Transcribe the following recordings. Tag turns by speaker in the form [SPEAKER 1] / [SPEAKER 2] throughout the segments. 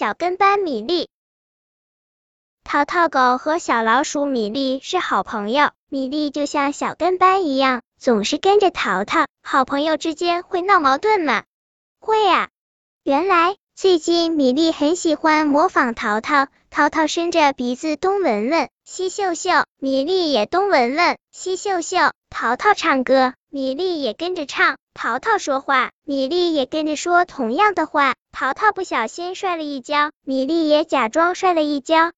[SPEAKER 1] 小跟班米粒。淘淘狗和小老鼠米粒是好朋友，米粒就像小跟班一样，总是跟着淘淘。好朋友之间会闹矛盾吗？会啊。原来最近米粒很喜欢模仿淘淘，淘淘伸着鼻子东闻闻，西嗅嗅，米粒也东闻闻，西嗅嗅。淘淘唱歌，米粒也跟着唱；淘淘说话，米粒也跟着说同样的话。淘淘不小心摔了一跤，米粒也假装摔了一跤。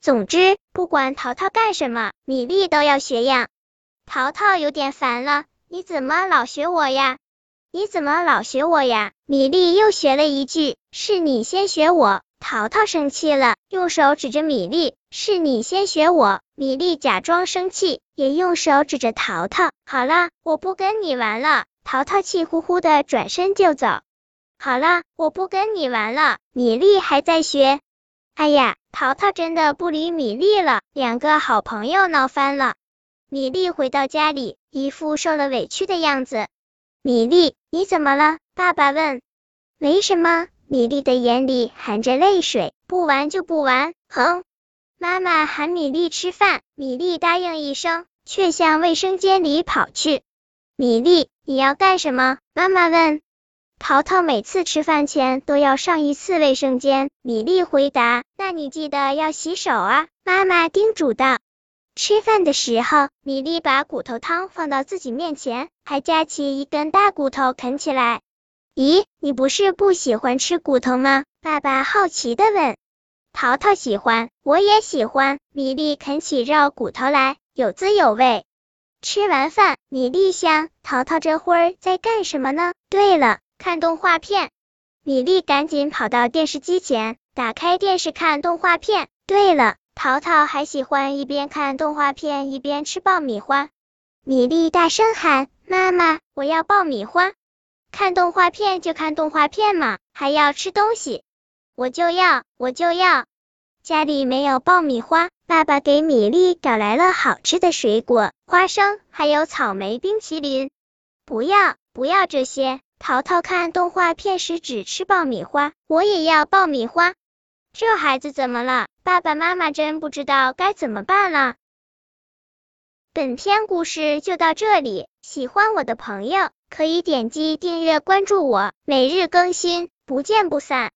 [SPEAKER 1] 总之，不管淘淘干什么，米粒都要学样。淘淘有点烦了，你怎么老学我呀？你怎么老学我呀？米粒又学了一句，是你先学我。淘淘生气了，用手指着米粒，是你先学我。米粒假装生气，也用手指着淘淘。好了，我不跟你玩了。淘淘气呼呼的转身就走。好了，我不跟你玩了。米粒还在学。哎呀，淘淘真的不理米粒了，两个好朋友闹翻了。米粒回到家里，一副受了委屈的样子。米粒，你怎么了？爸爸问。没什么。米粒的眼里含着泪水。不玩就不玩。哼。妈妈喊米粒吃饭，米粒答应一声，却向卫生间里跑去。米粒，你要干什么？妈妈问。淘淘每次吃饭前都要上一次卫生间，米粒回答。那你记得要洗手啊，妈妈叮嘱道。吃饭的时候，米粒把骨头汤放到自己面前，还夹起一根大骨头啃起来。咦，你不是不喜欢吃骨头吗？爸爸好奇的问。淘淘喜欢，我也喜欢。米粒啃起肉骨头来，有滋有味。吃完饭，米粒想，淘淘这会儿在干什么呢？对了。看动画片，米粒赶紧跑到电视机前，打开电视看动画片。对了，淘淘还喜欢一边看动画片一边吃爆米花。米粒大声喊：“妈妈，我要爆米花！”看动画片就看动画片嘛，还要吃东西，我就要，我就要。家里没有爆米花，爸爸给米粒找来了好吃的水果，花生还有草莓冰淇淋。不要，不要这些。淘淘看动画片时只吃爆米花，我也要爆米花。这孩子怎么了？爸爸妈妈真不知道该怎么办了。本篇故事就到这里，喜欢我的朋友可以点击订阅关注我，每日更新，不见不散。